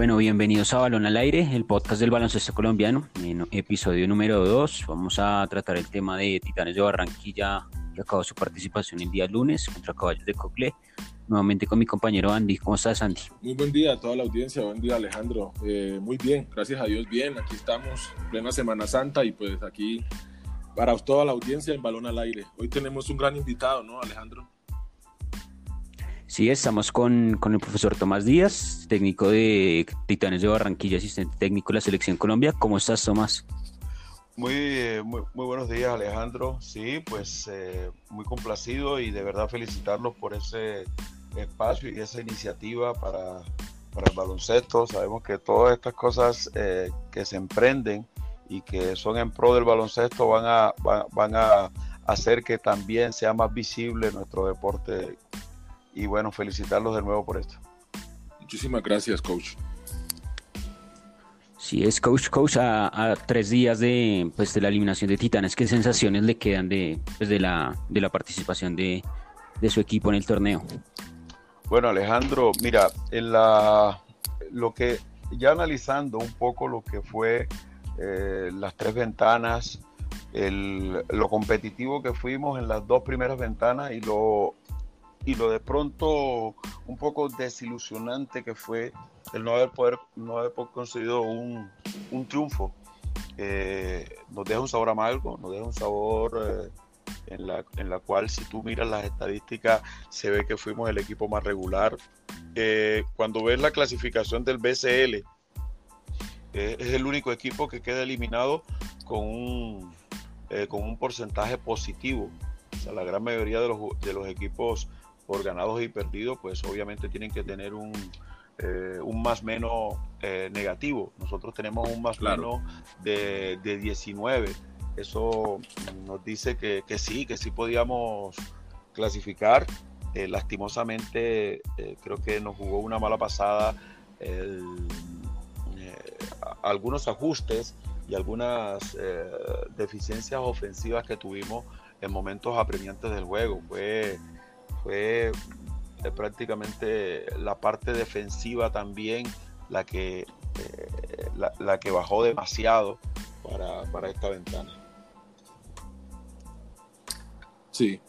Bueno, bienvenidos a Balón al Aire, el podcast del baloncesto colombiano, en episodio número 2. Vamos a tratar el tema de Titanes de Barranquilla, que acabó su participación el día lunes contra Caballos de Cocle. Nuevamente con mi compañero Andy. ¿Cómo estás, Andy? Muy buen día a toda la audiencia, buen día Alejandro. Eh, muy bien, gracias a Dios, bien. Aquí estamos, plena Semana Santa y pues aquí para toda la audiencia en Balón al Aire. Hoy tenemos un gran invitado, ¿no, Alejandro? Sí, estamos con, con, el profesor Tomás Díaz, técnico de Titanes de Barranquilla, asistente técnico de la Selección Colombia. ¿Cómo estás, Tomás? Muy, muy, muy buenos días, Alejandro. Sí, pues eh, muy complacido y de verdad felicitarlos por ese espacio y esa iniciativa para, para el baloncesto. Sabemos que todas estas cosas eh, que se emprenden y que son en pro del baloncesto van a, van a hacer que también sea más visible nuestro deporte y bueno, felicitarlos de nuevo por esto. Muchísimas gracias, coach. Sí, es coach, coach, a, tres días de, pues, de la eliminación de Titanes, ¿qué sensaciones le quedan de, pues, de, la, de la participación de, de, su equipo en el torneo? Bueno, Alejandro, mira, en la, lo que, ya analizando un poco lo que fue eh, las tres ventanas, el, lo competitivo que fuimos en las dos primeras ventanas y lo y lo de pronto un poco desilusionante que fue el no haber, poder, no haber conseguido un, un triunfo. Eh, nos deja un sabor amargo, nos deja un sabor eh, en, la, en, la, cual si tú miras las estadísticas se ve que fuimos el equipo más regular. Eh, cuando ves la clasificación del BCL, es el único equipo que queda eliminado con un, con un porcentaje positivo. O sea, la gran mayoría de los, de los equipos por ganados y perdidos, pues obviamente tienen que tener un, eh, un más menos eh, negativo. Nosotros tenemos un más menos de, de, 19. Eso nos dice que, que, sí, que sí podíamos clasificar. Eh, lastimosamente creo que nos jugó una mala pasada algunos ajustes y algunas deficiencias ofensivas que tuvimos en momentos apremiantes del juego. Fue fue eh, prácticamente la parte defensiva también la que, eh, la, que bajó demasiado para, esta ventana. Sí.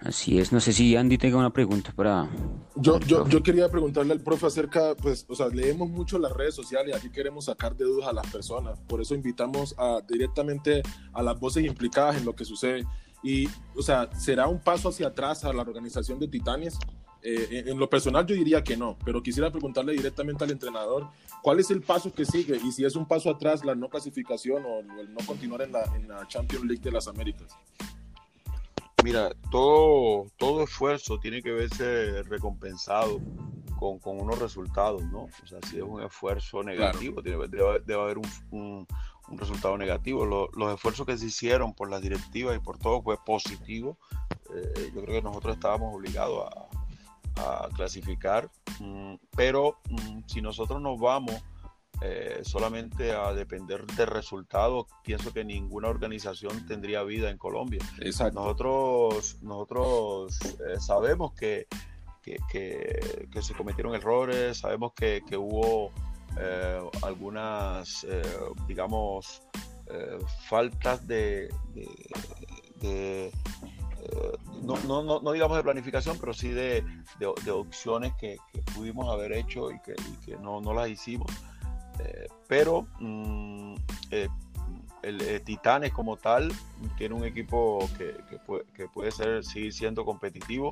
Así es, no sé si Andy tenga una pregunta para... Yo, yo, yo, quería preguntarle al profe acerca, pues, o sea, leemos mucho las redes sociales y aquí queremos sacar de dudas a las personas, por eso invitamos a, directamente a las voces implicadas en lo que sucede. Y, o sea, ¿será un paso hacia atrás a la organización de Titanes? Eh, en lo personal yo diría que no, pero quisiera preguntarle directamente al entrenador cuál es el paso que sigue y si es un paso atrás la no clasificación o el no continuar en la, en la Champions League de las Américas. Mira, todo, todo esfuerzo tiene que verse recompensado con, con unos resultados, ¿no? O sea, si es un esfuerzo negativo, debe, debe, haber un, un resultado negativo. los esfuerzos que se hicieron por las directivas y por todo fue positivo. Eh, yo creo que nosotros estábamos obligados a, clasificar, mm, pero mm, si nosotros nos vamos eh, solamente a depender de resultados, pienso que ninguna organización tendría vida en Colombia. Exacto. Nosotros, nosotros eh, sabemos que, que, que, se cometieron errores, sabemos que, que hubo algunas, eh, digamos, eh, faltas de, no, no, no, digamos de planificación, pero sí de, opciones que, pudimos haber hecho y que, no, no, las hicimos. pero mm, el, Titanes como tal tiene un equipo que, que puede ser, seguir siendo competitivo.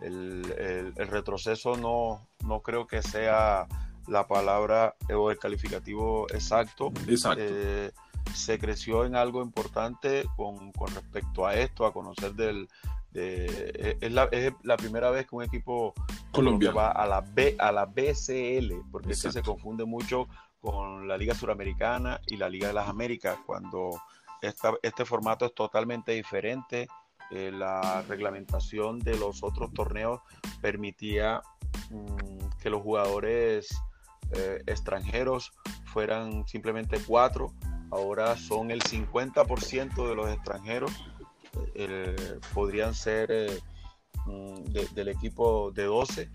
El, el, retroceso no, no creo que sea la palabra o el calificativo exacto. Eh, se creció en algo importante con, respecto a esto, a conocer del... Eh, es, la, es, la, primera vez que un equipo colombiano va a la, B, a la BCL, porque es que se confunde mucho con la Liga Suramericana y la Liga de las Américas, cuando esta, este formato es totalmente diferente. Eh, la reglamentación de los otros torneos permitía mm, que los jugadores eh, extranjeros fueran simplemente cuatro, ahora son el 50% de los extranjeros, eh, podrían ser eh, mm, del equipo de 12.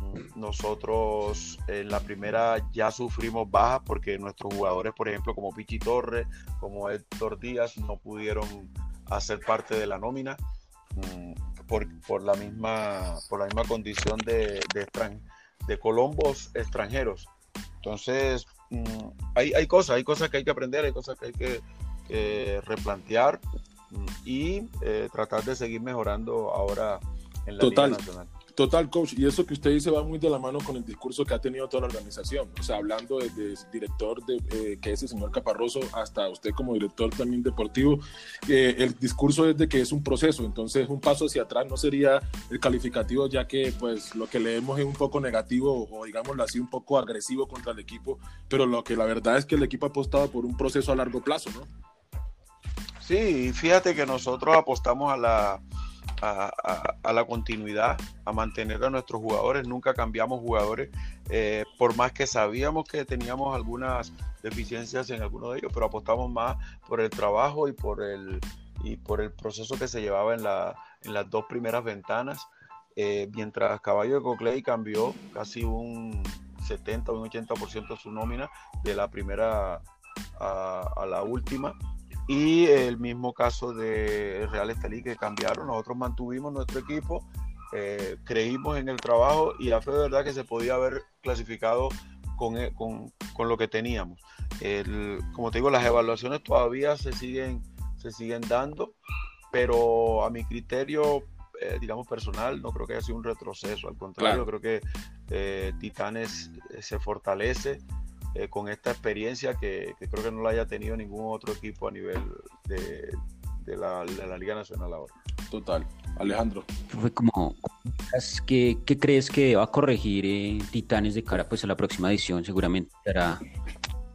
Mm, nosotros en la primera ya sufrimos bajas porque nuestros jugadores, por ejemplo, como Pichi Torres, como Héctor Díaz, no pudieron hacer parte de la nómina mm, por, por, la, misma, por la misma condición de, de, de colombos extranjeros. Entonces, mm, hay, hay, cosas, hay cosas que hay que aprender, hay cosas que hay que, replantear mm, y eh, tratar de seguir mejorando ahora en la Total. Liga Nacional. Total, coach. Y eso que usted dice va muy de la mano con el discurso que ha tenido toda la organización. O sea, hablando desde director de, eh, que es el señor Caparroso hasta usted como director también deportivo, eh, el discurso es de que es un proceso. Entonces, un paso hacia atrás no sería el calificativo, ya que pues lo que leemos es un poco negativo o digámoslo así, un poco agresivo contra el equipo. Pero lo que la verdad es que el equipo ha apostado por un proceso a largo plazo, ¿no? Sí, fíjate que nosotros apostamos a la a, la continuidad, a mantener a nuestros jugadores. Nunca cambiamos jugadores, eh, por más que sabíamos que teníamos algunas deficiencias en algunos de ellos, pero apostamos más por el trabajo y por el, y por el proceso que se llevaba en, la, en las dos primeras ventanas. Eh, mientras Caballo de Coclay cambió casi un 70 o un 80% su nómina de la primera a la última y el mismo caso de Real Estelí que cambiaron, nosotros mantuvimos nuestro equipo, eh, creímos en el trabajo y la fe de verdad que se podía haber clasificado con, eh, con, con lo que teníamos. El, como te digo, las evaluaciones todavía se siguen, se siguen dando, pero a mi criterio, eh, digamos personal, no creo que haya sido un retroceso, al contrario, creo que Titanes se fortalece. Eh, con esta experiencia que, creo que no la haya tenido ningún otro equipo a nivel de, la, Liga Nacional ahora. Total. Alejandro. Fue como, ¿qué, qué crees que va a corregir en Titanes de cara pues, a la próxima edición? Seguramente estará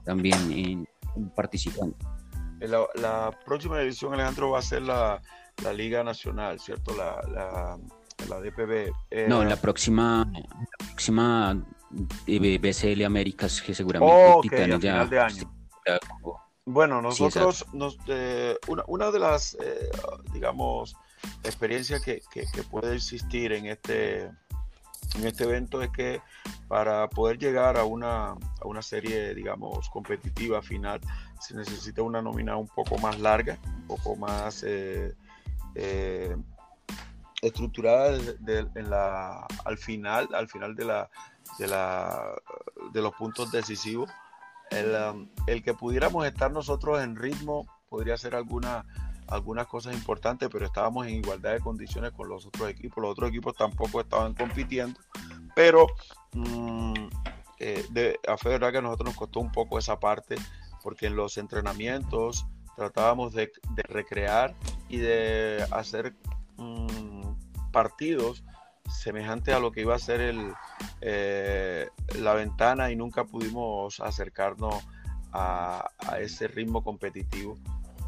también en, participando. La, la, próxima edición, Alejandro, va a ser la, Liga Nacional, ¿cierto? La, la, DPB. Eh, no, la próxima, la próxima BCL Américas, que seguramente Titanes ya, de año. bueno, nosotros, nos, eh, una, de las, eh, digamos, experiencias que, puede existir en este, en este evento es que para poder llegar a una, a una serie, digamos, competitiva final, se necesita una nómina un poco más larga, un poco más eh, estructurada en la, al final, al final de la, de, la, de los puntos decisivos. Um, el, que pudiéramos estar nosotros en ritmo podría ser alguna, algunas cosas importantes, pero estábamos en igualdad de condiciones con los otros equipos. Los otros equipos tampoco estaban compitiendo, pero mm, eh, de, a fe verdad que a nosotros nos costó un poco esa parte, porque en los entrenamientos tratábamos de, recrear y de hacer mm, partidos semejante a lo que iba a ser el, eh, la ventana y nunca pudimos acercarnos a, ese ritmo competitivo.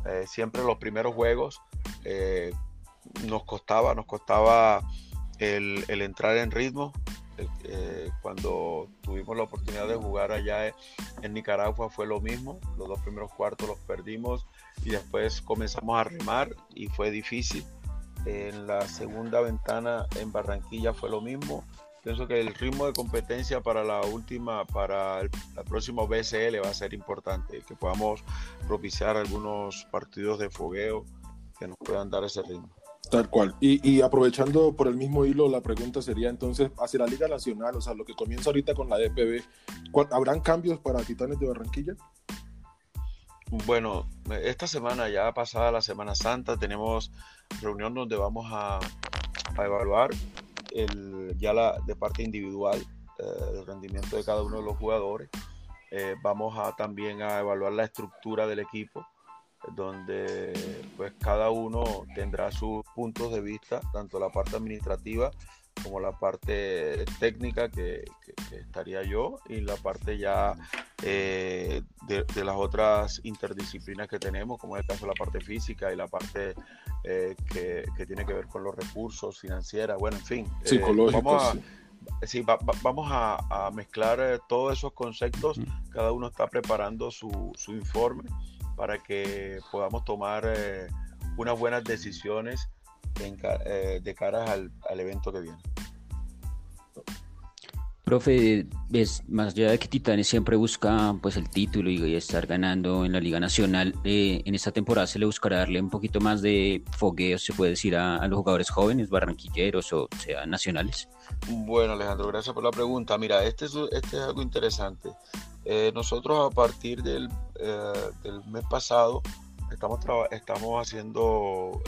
Eh, siempre los primeros juegos eh, nos costaba, nos costaba el, entrar en ritmo. cuando tuvimos la oportunidad de jugar allá en Nicaragua fue lo mismo, los dos primeros cuartos los perdimos y después comenzamos a remar y fue difícil en la segunda ventana en Barranquilla fue lo mismo. Pienso que el ritmo de competencia para la última, para el, próximo BCL va a ser importante, que podamos propiciar algunos partidos de fogueo que nos puedan dar ese ritmo. Tal cual. Y, aprovechando por el mismo hilo, la pregunta sería entonces, hacia la Liga Nacional, o sea, lo que comienza ahorita con la DPB, ¿habrán cambios para Titanes de Barranquilla? Bueno, esta semana ya pasada la Semana Santa tenemos reunión donde vamos a, evaluar el, ya la, de parte individual eh, el rendimiento de cada uno de los jugadores. Eh, vamos a también a evaluar la estructura del equipo, donde pues cada uno tendrá sus puntos de vista, tanto la parte administrativa como la parte técnica que, estaría yo y la parte ya eh, de, las otras interdisciplinas que tenemos, como en el caso de la parte física y la parte eh, que, tiene que ver con los recursos financieros, bueno, en fin. Eh, vamos a, sí. vamos a, mezclar todos esos conceptos, cada uno está preparando su, su informe para que podamos tomar unas buenas decisiones eh, de cara al, evento que viene. Profe, es, más allá de que Titanes siempre busca pues el título y, estar ganando en la Liga Nacional, eh, en esta temporada se le buscará darle un poquito más de fogueo, se puede decir, a, los jugadores jóvenes, barranquilleros o sea nacionales. Bueno, Alejandro, gracias por la pregunta. Mira, este es, este es algo interesante. Eh, nosotros a partir del, eh, del, mes pasado estamos, estamos haciendo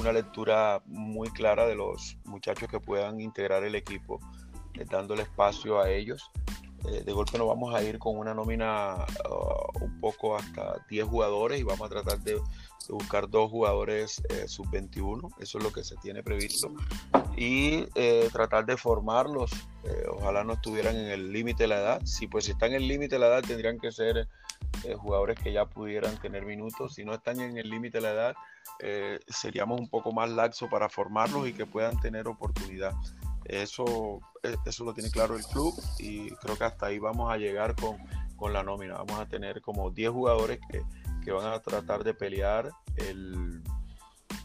una lectura muy clara de los muchachos que puedan integrar el equipo eh, dándole espacio a ellos. Eh, de golpe nos vamos a ir con una nómina uh, un poco hasta 10 jugadores y vamos a tratar de, buscar dos jugadores eh, sub-21, eso es lo que se tiene previsto, y tratar de formarlos, ojalá no estuvieran en el límite de la edad, si pues si están en el límite de la edad tendrían que ser jugadores que ya pudieran tener minutos, si no están en el límite de la edad seríamos un poco más laxos para formarlos y que puedan tener oportunidad. Eso, e, eso lo tiene claro el club y creo que hasta ahí vamos a llegar con, con la nómina. Vamos a tener como 10 jugadores que, que, van a tratar de pelear el,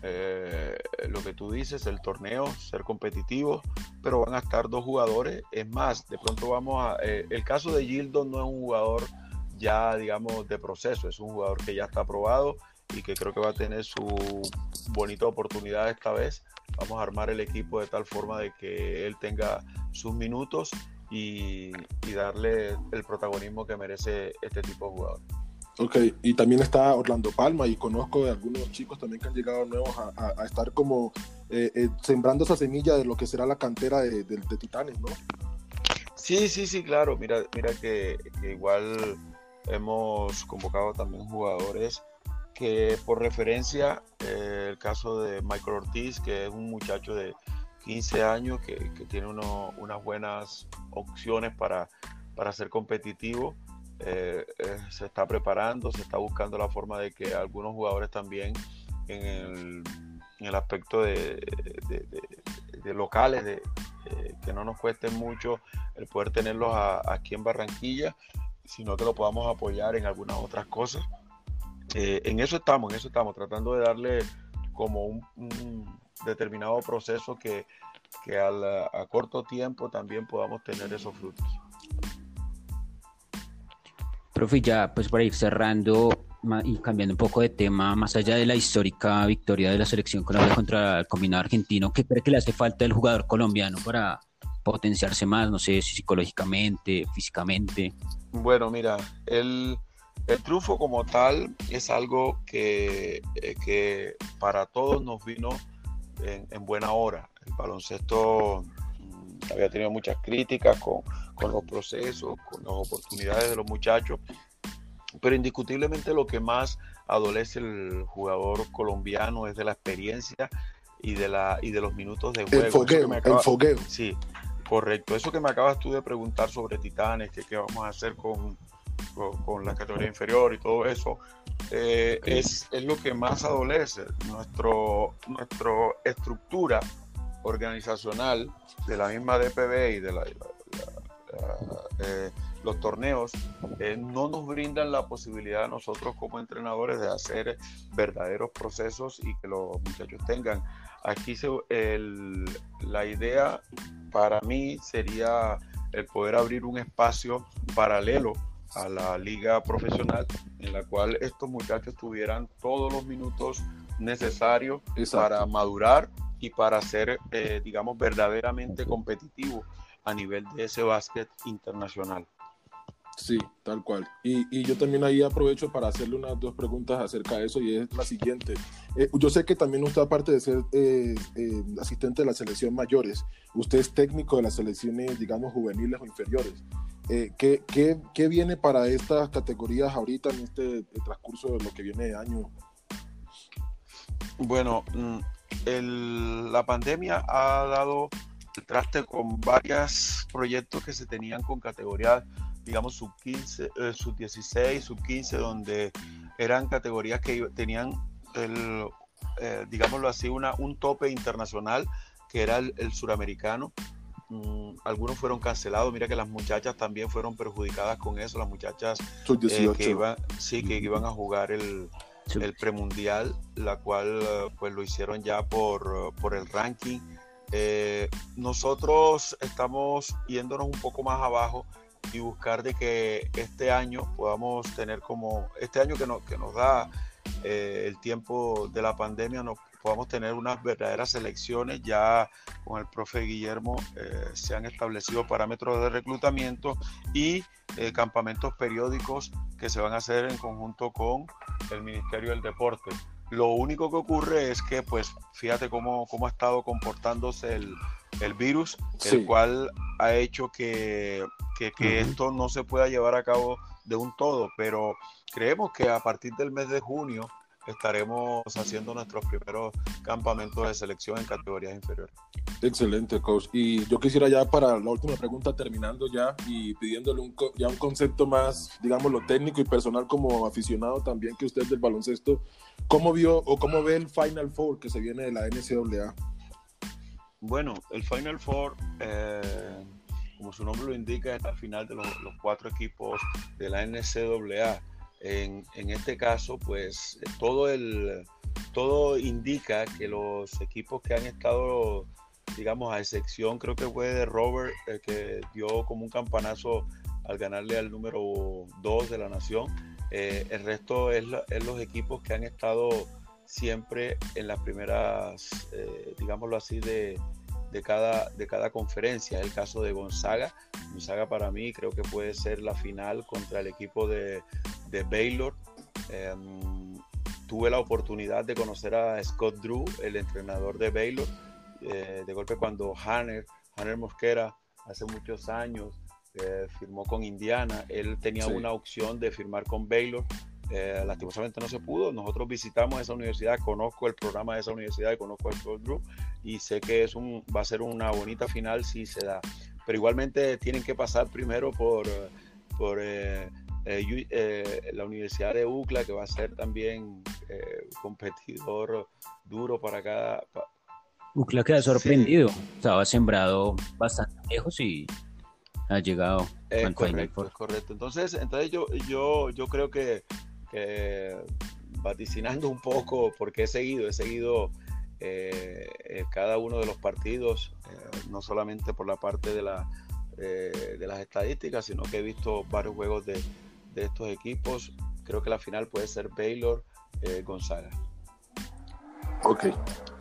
eh, lo que tú dices, el torneo, ser competitivos, pero van a estar dos jugadores. Es más, de pronto vamos a... Eh, el caso de Gildo no es un jugador ya, digamos, de proceso, es un jugador que ya está aprobado y que creo que va a tener su bonita oportunidad esta vez vamos a armar el equipo de tal forma de que él tenga sus minutos y, darle el protagonismo que merece este tipo de jugador. Ok, y también está Orlando Palma y conozco de algunos chicos también que han llegado nuevos a, estar como eh, eh, sembrando esa semilla de lo que será la cantera de, Titanes, ¿no? Sí, sí, sí, claro. Mira, mira que igual hemos convocado también jugadores que por referencia, eh, el caso de Michael Ortiz, que es un muchacho de 15 años que, tiene unas buenas opciones para, para ser competitivo, eh, eh, se está preparando, se está buscando la forma de que algunos jugadores también en el, en el aspecto de, de, locales, de, que no nos cueste mucho el poder tenerlos aquí en Barranquilla, sino que lo podamos apoyar en algunas otras cosas. Eh, en eso estamos, en eso estamos, tratando de darle como un, determinado proceso que, que a corto tiempo también podamos tener esos frutos. Profe, ya pues para ir cerrando y cambiando un poco de tema, más allá de la histórica victoria de la selección colombiana contra el combinado argentino, ¿qué cree que le hace falta el jugador colombiano para potenciarse más, no sé, psicológicamente, físicamente? Bueno, mira, el, el triunfo como tal es algo que, eh, que para todos nos vino en, buena hora. El baloncesto mm, había tenido muchas críticas con, con, los procesos, con las oportunidades de los muchachos, pero indiscutiblemente lo que más adolece el jugador colombiano es de la experiencia y de, la, y de los minutos de juego. El fogueo, el fogueo. Sí, correcto. Eso que me acabas tú de preguntar sobre Titanes, que qué vamos a hacer con con, la categoría inferior y todo eso, eh, es, es, lo que más adolece. Nuestro, nuestra estructura organizacional de la misma DPB y de la, eh, los torneos eh, no nos brindan la posibilidad a nosotros como entrenadores de hacer verdaderos procesos y que los muchachos tengan. Aquí se, el, la idea para mí sería el poder abrir un espacio paralelo a la liga profesional en la cual estos muchachos tuvieran todos los minutos necesarios para madurar y para ser, eh, digamos, verdaderamente competitivos a nivel de ese básquet internacional. Sí, tal cual. Y, y, yo también ahí aprovecho para hacerle unas dos preguntas acerca de eso y es la siguiente. Eh, yo sé que también usted, aparte de ser eh, eh, asistente de la selección mayores, usted es técnico de las selecciones, digamos, juveniles o inferiores. ¿qué, qué, qué, viene para estas categorías ahorita en este transcurso de lo que viene de año? Bueno, mm, el, la pandemia ha dado traste con varios proyectos que se tenían con categorías digamos, sub 15, eh, sub 16, sub 15, donde eran categorías que tenían, el, eh, digámoslo así, una, un tope internacional, que era el, suramericano. Mm, algunos fueron cancelados, mira que las muchachas también fueron perjudicadas con eso, las muchachas eh, que, iban, sí, que iban a jugar el, el premundial, la cual pues lo hicieron ya por, por el ranking. Eh, nosotros estamos yéndonos un poco más abajo y buscar de que este año podamos tener como, este año que, que nos da eh, el tiempo de la pandemia, nos podamos tener unas verdaderas elecciones. Ya con el profe Guillermo eh, se han establecido parámetros de reclutamiento y eh, campamentos periódicos que se van a hacer en conjunto con el Ministerio del Deporte. Lo único que ocurre es que, pues, fíjate cómo, cómo ha estado comportándose el, el virus, el cual ha hecho que, que, que esto no se pueda llevar a cabo de un todo, pero creemos que a partir del mes de junio estaremos haciendo nuestros primeros campamentos de selección en categorías inferiores. Excelente, coach. Y yo quisiera ya para la última pregunta, terminando ya y pidiéndole un, ya un concepto más, digamos, lo técnico y personal como aficionado también que usted del baloncesto, ¿cómo vio o cómo ve el Final Four que se viene de la NCAA? Bueno, el Final Four, eh, como su nombre lo indica, es la final de los, cuatro equipos de la NCAA en, este caso, pues todo, el, todo indica que los equipos que han estado, digamos, a excepción, creo que fue de Robert, que dio como un campanazo al ganarle al número 2 de la nación. Eh, el resto es, los equipos que han estado siempre en las primeras, eh, digámoslo así, de, de cada, de cada conferencia. El caso de Gonzaga. Gonzaga para mí creo que puede ser la final contra el equipo de, de Baylor. Em, tuve la oportunidad de conocer a Scott Drew, el entrenador de Baylor. Eh, de golpe cuando Hanner, Hanner Mosquera, hace muchos años, eh, firmó con Indiana, él tenía una opción de firmar con Baylor eh, lastimosamente no se pudo. Nosotros visitamos esa universidad, conozco el programa de esa universidad y conozco el Sport Group y sé que es un, va a ser una bonita final si se da. Pero igualmente tienen que pasar primero por, por eh, eh, la Universidad de UCLA, que va a ser también competidor duro para cada. UCLA queda sorprendido, estaba sembrado bastante lejos y ha llegado. correcto, correcto. Entonces, entonces yo, yo, yo creo que eh, vaticinando un poco, porque he seguido, he seguido eh, eh, cada uno de los partidos, no solamente por la parte de, la, de las estadísticas, sino que he visto varios juegos de, de estos equipos. Creo que la final puede ser Baylor Gonzaga. Ok,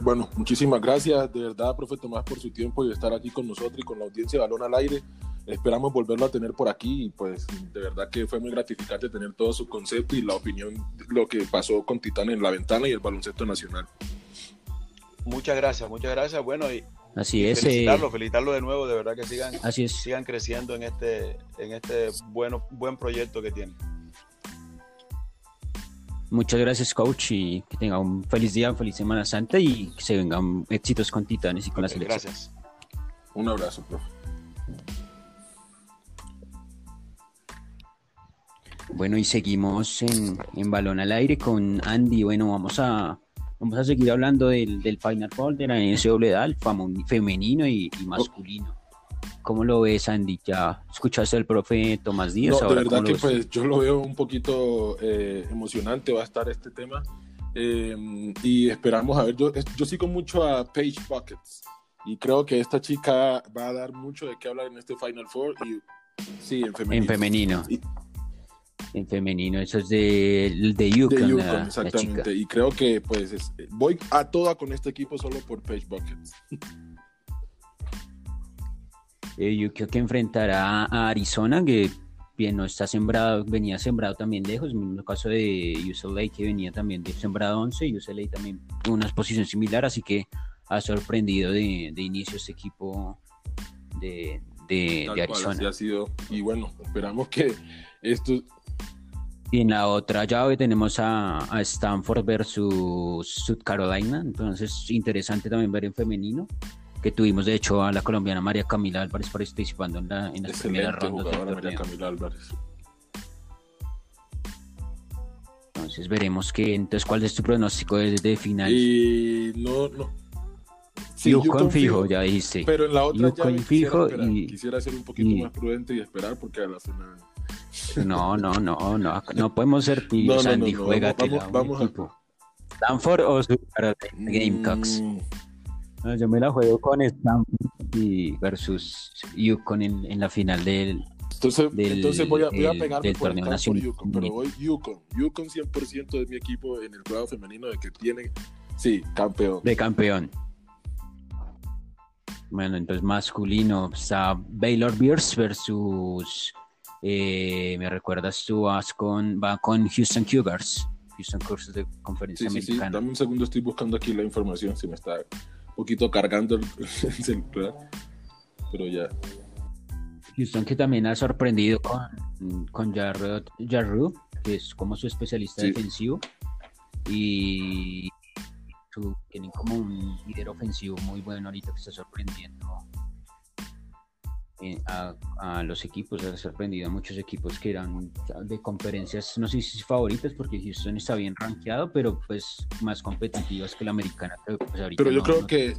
bueno, muchísimas gracias de verdad, profe Tomás, por su tiempo y estar aquí con nosotros y con la audiencia de Balón al Aire esperamos volverlo a tener por aquí y pues de verdad que fue muy gratificante tener todo su concepto y la opinión de lo que pasó con Titán en la ventana y el baloncesto nacional. Muchas gracias, muchas gracias. Bueno, y, Así es. Felicitarlo, eh, felicitarlo de nuevo, de verdad que sigan, Así sigan creciendo en este, en este bueno, buen proyecto que tienen. Muchas gracias, coach, y que tenga un feliz día, feliz Semana Santa y que se vengan éxitos con Titanes y con la selección. Gracias. Un abrazo, profe. Bueno, y seguimos en, en, balón al aire con Andy. Bueno, vamos a, vamos a seguir hablando del, del Final Four de la NCAA, femenino y, masculino. ¿Cómo lo ves, Andy? ¿Ya escuchaste al profe Tomás Díaz? No, de verdad que pues yo lo veo un poquito eh, emocionante, va a estar este tema. Eh, y esperamos a ver, yo, yo sigo mucho a Paige Buckets y creo que esta chica va a dar mucho de qué hablar en este Final Four y sí, en femenino. En femenino en femenino, eso es de, de Yukon. exactamente. y creo que pues voy a toda con este equipo solo por Page Buckets. eh, que enfrentará a Arizona, que bien no está sembrado, venía sembrado también lejos, en el caso de UCLA que venía también de sembrado 11, y UCLA también una posición similar, así que ha sorprendido de, de inicio este equipo de, de, Arizona. ha sido, y bueno, esperamos que esto y en la otra llave tenemos a, Stanford versus South Carolina. Entonces, interesante también ver en femenino. Que tuvimos, de hecho, a la colombiana María Camila Álvarez participando en, la, en las primeras rondas María Camila Álvarez. Entonces veremos que entonces cuál es tu pronóstico de, final. Y no, no. Sí, Yukon, fijo, ya dijiste. Pero en la otra Yukon fijo y quisiera ser un poquito más prudente y esperar porque a la final no, no, no, no, no podemos ser tibios, Andy, juega vamos, vamos, Stanford o Gamecocks. Mm, yo me la juego con Stanford y versus Yukon en, en la final del, entonces, entonces voy a, voy a pegarme por, torneo nacional. Yukon, pero voy Yukon. Yukon 100% de mi equipo en el juego femenino de que tiene, sí, campeón. De campeón. Bueno, entonces masculino está Baylor Bears versus, eh, me recuerdas tú, vas con, va con Houston Cougars. Houston Cougars de conferencia sí, americana. Sí, dame un segundo, estoy buscando aquí la información, si me está un poquito cargando el celular, pero ya. Houston que también ha sorprendido con, con Jarru, que es como su especialista defensivo. Y tienen como un líder ofensivo muy bueno ahorita que está sorprendiendo eh, a, los equipos, ha sorprendido a muchos equipos que eran de conferencias, no sé si favoritas, porque Houston está bien rankeado, pero pues más competitivas que la americana. Pero, pues, pero yo creo que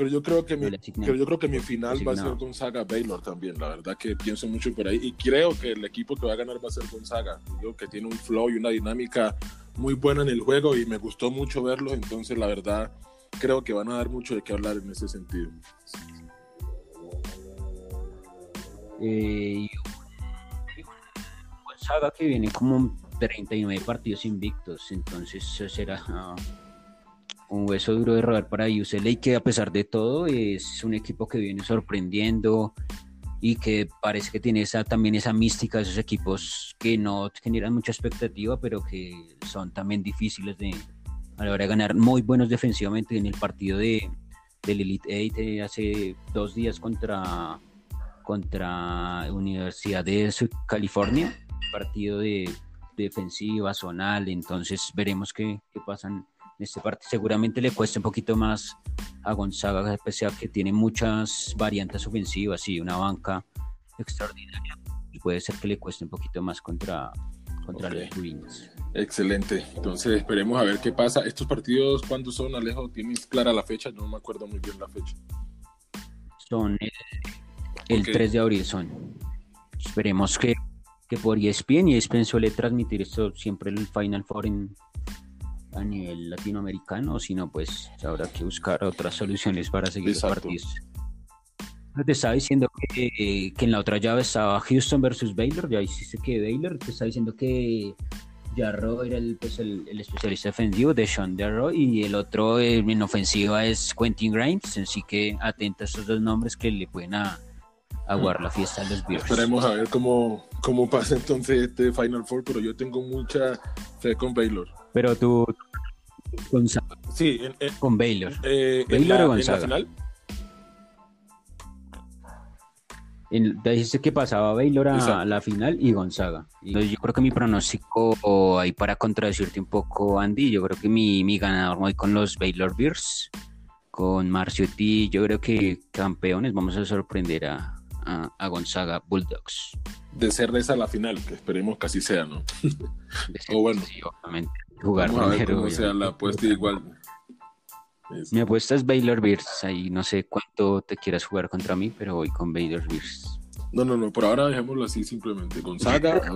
pero yo creo que mi, yo creo que mi final va a ser Gonzaga Baylor también. La verdad que pienso mucho por ahí. Y creo que el equipo que va a ganar va a ser Gonzaga. Digo que tiene un flow y una dinámica muy buena en el juego y me gustó mucho verlo. Entonces, la verdad, creo que van a dar mucho de qué hablar en ese sentido. Eh, Gonzaga que viene como 39 partidos invictos. Entonces, será. Ah, un hueso duro de robar para UCLA que a pesar de todo es un equipo que viene sorprendiendo y que parece que tiene esa, también esa mística de esos equipos que no generan mucha expectativa pero que son también difíciles de a la hora de ganar muy buenos defensivamente en el partido de del Elite Eight hace dos días contra contra Universidad de California partido de, defensiva zonal entonces veremos qué, qué pasan este partido. Seguramente le cuesta un poquito más a Gonzaga, pese a que tiene muchas variantes ofensivas y una banca extraordinaria. Y puede ser que le cueste un poquito más contra, contra los Bruins. Excelente. Entonces esperemos a ver qué pasa. ¿Estos partidos cuándo son, Alejo? ¿Tienes clara la fecha? No me acuerdo muy bien la fecha. Son el, 3 de abril. Son. Esperemos que, que por ESPN, y ESPN suele transmitir esto siempre el Final Four en, a nivel latinoamericano, sino pues habrá que buscar otras soluciones para seguir los partidos. Te estaba diciendo que, que, en la otra llave estaba Houston versus Baylor, ya hiciste que Baylor, te estaba diciendo que Jarro era el, pues, el, especialista defensivo de Sean Jarro y el otro en ofensiva es Quentin Grimes, así que atenta a estos dos nombres que le pueden a, aguar la fiesta de los Bears. Esperemos a ver cómo, cómo pasa entonces este Final Four, pero yo tengo mucha fe con Baylor. Pero tú, Gonzaga. Sí, con Baylor. Eh, ¿Baylor o Gonzaga? En te dijiste que pasaba Baylor a, la final y Gonzaga. Entonces yo creo que mi pronóstico ahí para contradecirte un poco, Andy, yo creo que mi, mi ganador voy con los Baylor Bears, con Marcio T, yo creo que campeones, vamos a sorprender a, a, Gonzaga Bulldogs. De ser esa la final, que esperemos que así sea, ¿no? o bueno, sí, obviamente. Jugar Vamos sea la apuesta igual. Mi apuesta es Baylor Bears. Ahí no sé cuánto te quieras jugar contra mí, pero voy con Baylor Bears. No, no, no, por ahora dejémoslo así simplemente. Gonzaga,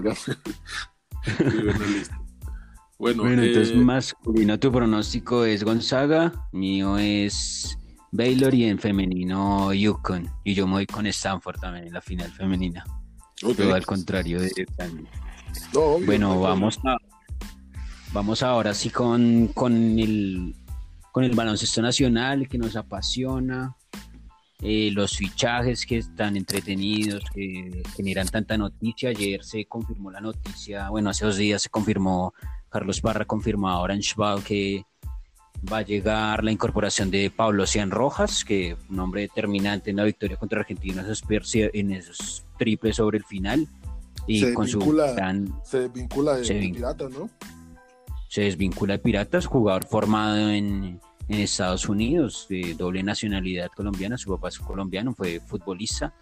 Bueno, bueno eh... entonces masculino tu pronóstico es Gonzaga, mío es Baylor y en femenino Yukon. Y yo me voy con Stanford también en la final femenina. Todo al contrario de Bueno, vamos a vamos ahora sí con, con el con el baloncesto nacional que nos apasiona. Eh, los fichajes que están entretenidos, que generan tanta noticia. Ayer se confirmó la noticia, bueno, hace dos días se confirmó, Carlos Barra confirmó a Orange Ball que va a llegar la incorporación de Pablo Cian Rojas, que un hombre determinante en la victoria contra Argentina en esos triples sobre el final. Y se con desvincula, su gran, se desvincula de, Piratas, ¿no? Se desvincula de Piratas, jugador formado en, en Estados Unidos, de doble nacionalidad colombiana, su papá es colombiano, fue futbolista.